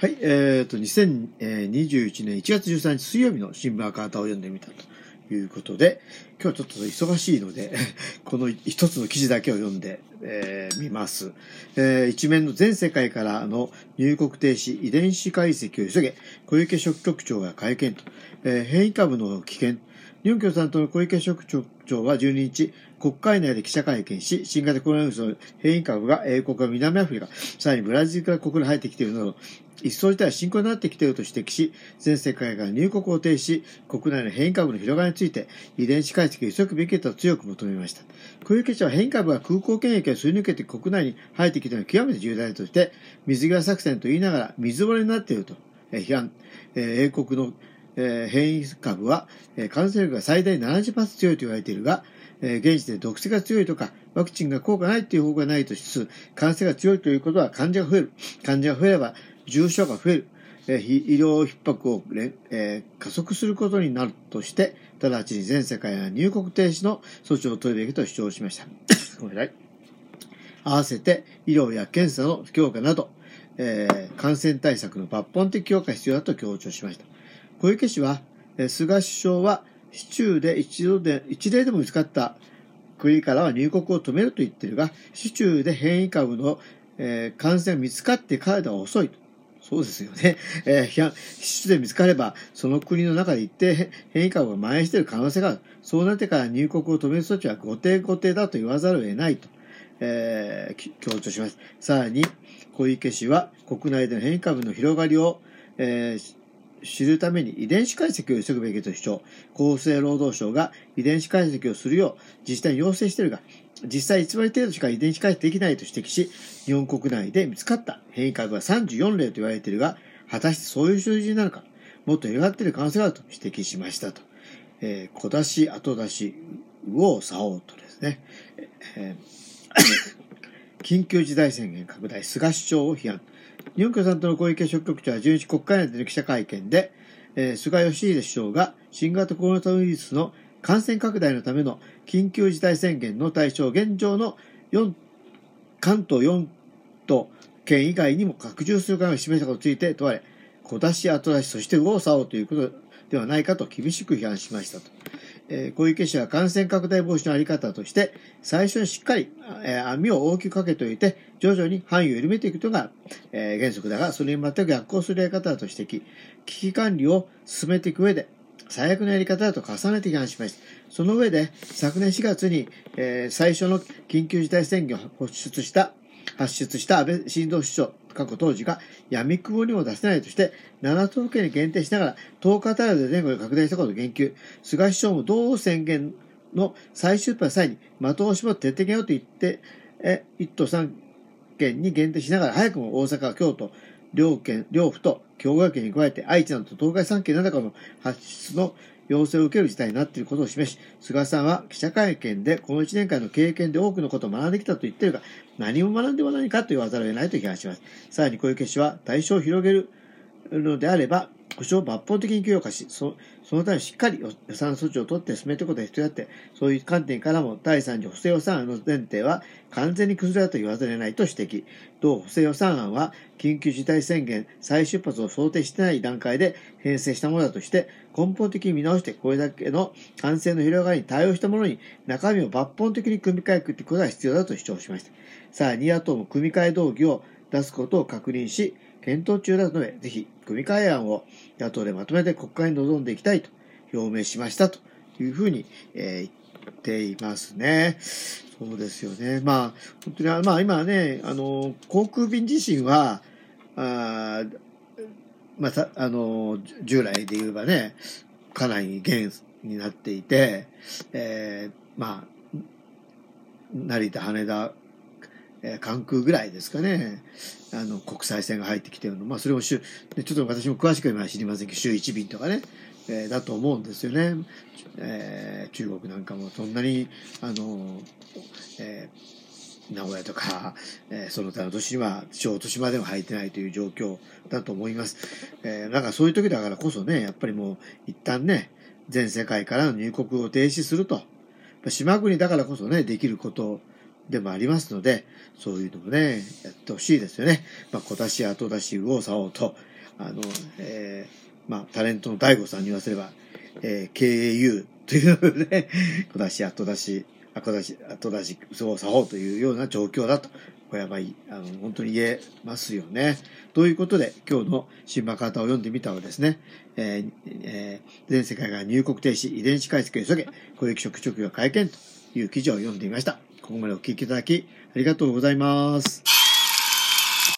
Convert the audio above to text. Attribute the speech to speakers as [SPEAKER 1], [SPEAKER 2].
[SPEAKER 1] はい、えっ、ー、と、2021年1月13日水曜日の新聞赤旗を読んでみたということで、今日はちょっと忙しいので、この一つの記事だけを読んで、えー、ます、えー。一面の全世界からの入国停止、遺伝子解析を急げ、小池職局長が会見と、えー、変異株の危険、日本共産党の小池書記長は12日、国会内で記者会見し、新型コロナウイルスの変異株が英国や南アフリカ、さらにブラジルから国内に入ってきているなど、一層自体は深刻になってきていると指摘し、全世界が入国を停止し、国内の変異株の広がりについて、遺伝子解析を急ぐべきだと強く求めました。小池氏は変異株が空港検疫をすり抜けて国内に入ってきているのは極めて重大だとして、水際作戦と言いながら水漏れになっていると批判、英国のえー、変異株は、えー、感染力が最大70%強いと言われているが、えー、現時で毒性が強いとか、ワクチンが効果ないという方向がないとしつつ、感染が強いということは患者が増える。患者が増えれば重症が増える。えー、医療逼迫を、えー、加速することになるとして、直ちに全世界が入国停止の措置を取るべきと主張しました。ごめんなさい。合わせて医療や検査の強化など、えー、感染対策の抜本的強化が必要だと強調しました。小池氏は、菅首相は市中で一度で、一例でも見つかった国からは入国を止めると言っているが、市中で変異株の、えー、感染が見つかってからでは遅いと。そうですよね。えー、市中で見つかれば、その国の中で一定変異株が蔓延している可能性がある。そうなってから入国を止める措置は後手後手だと言わざるを得ないと。えー、強調します。さらに、小池氏は国内での変異株の広がりを、えー、知るために遺伝子解析を急ぐべきと主張。厚生労働省が遺伝子解析をするよう自治体に要請しているが、実際1割程度しか遺伝子解析できないと指摘し、日本国内で見つかった変異株は34例と言われているが、果たしてそういう数字になるか、もっと広がっている可能性があると指摘しましたと。えー、小出し、後出し、右往左往とですね、えー、緊急事態宣言拡大、菅首相を批判。日本共産党の小池書局長は11日国会内での記者会見で、えー、菅義偉首相が新型コロナウイルスの感染拡大のための緊急事態宣言の対象現状の4関東4都県以外にも拡充する考えを示したことについて問われ、小出し後出し、そして右往左往ということではないかと厳しく批判しましたと。えー、小池氏は感染拡大防止のあり方として、最初にしっかり、え、網を大きくかけておいて、徐々に範囲を緩めていくことが、えー、原則だが、それに全く逆行するやり方だと指摘。危機管理を進めていく上で、最悪のやり方だと重ねて批判しました。その上で、昨年4月に、え、最初の緊急事態宣言を発出した発出した安倍晋三首相、過去当時が闇雲にも出せないとして、7都府県に限定しながら10日単位で前後で拡大したことを言及。菅首相も同宣言の再出発際に的を絞って徹底げよと言って、え、1都3県に限定しながら早くも大阪、京都、両県、両府と兵庫県に加えて愛知などと東海3県などかの発出の要請を受ける事態になっていることを示し、菅さんは記者会見でこの1年間の経験で多くのことを学んできたと言っているが、何も学んでも何かと言わざるを得ないと批判します。さらに小池氏は対象を広げるのであれば、保障を抜本的に強化し、そそのためしっかり予算措置を取って進めていくことが必要であって、そういう観点からも第3次補正予算案の前提は完全に崩れたと言わざるを得ないと指摘。同補正予算案は緊急事態宣言再出発を想定してない段階で編成したものだとして、根本的に見直してこれだけの感染の広がりに対応したものに中身を抜本的に組み替えていくことが必要だと主張しました。さらに野党も組み替え動議を出すことを確認し、検討中だので、ぜひ組み替え案を野党でまとめて国会に臨んでいきたいと表明しましたというふうに、えー、言っていますね。そうですよね。まあ、本当に、まあ今ね、あの、航空便自身は、あまあ、あの、従来で言えばね、かなり減になっていて、えー、まあ、成田、羽田、えー、関空ぐらいですかね、あの、国際線が入ってきてるの。まあ、それを週、ちょっと私も詳しくは知りませんけど、週1便とかね、えー、だと思うんですよね。えー、中国なんかもそんなに、あの、えー、名古屋とか、えー、その他の都市には、小都市までも入ってないという状況だと思います。えー、なんかそういう時だからこそね、やっぱりもう、一旦ね、全世界からの入国を停止すると。島国だからこそね、できることでもありますので、そういうのもね、やってほしいですよね。まあ、小出し、後出し、右往左往と、あの、えー、まあ、タレントの大悟さんに言わせれば、えー、KAU というのでね、小出し、後出し、後出し、後出し、そう、作法というような状況だと、これはまあ、あの、本当に言えますよね。ということで、今日の新馬カータを読んでみたはですね、えーえー、全世界が入国停止、遺伝子解析を急げ、公益職職業会見という記事を読んでみました。ここまでお聞きいただき、ありがとうございます。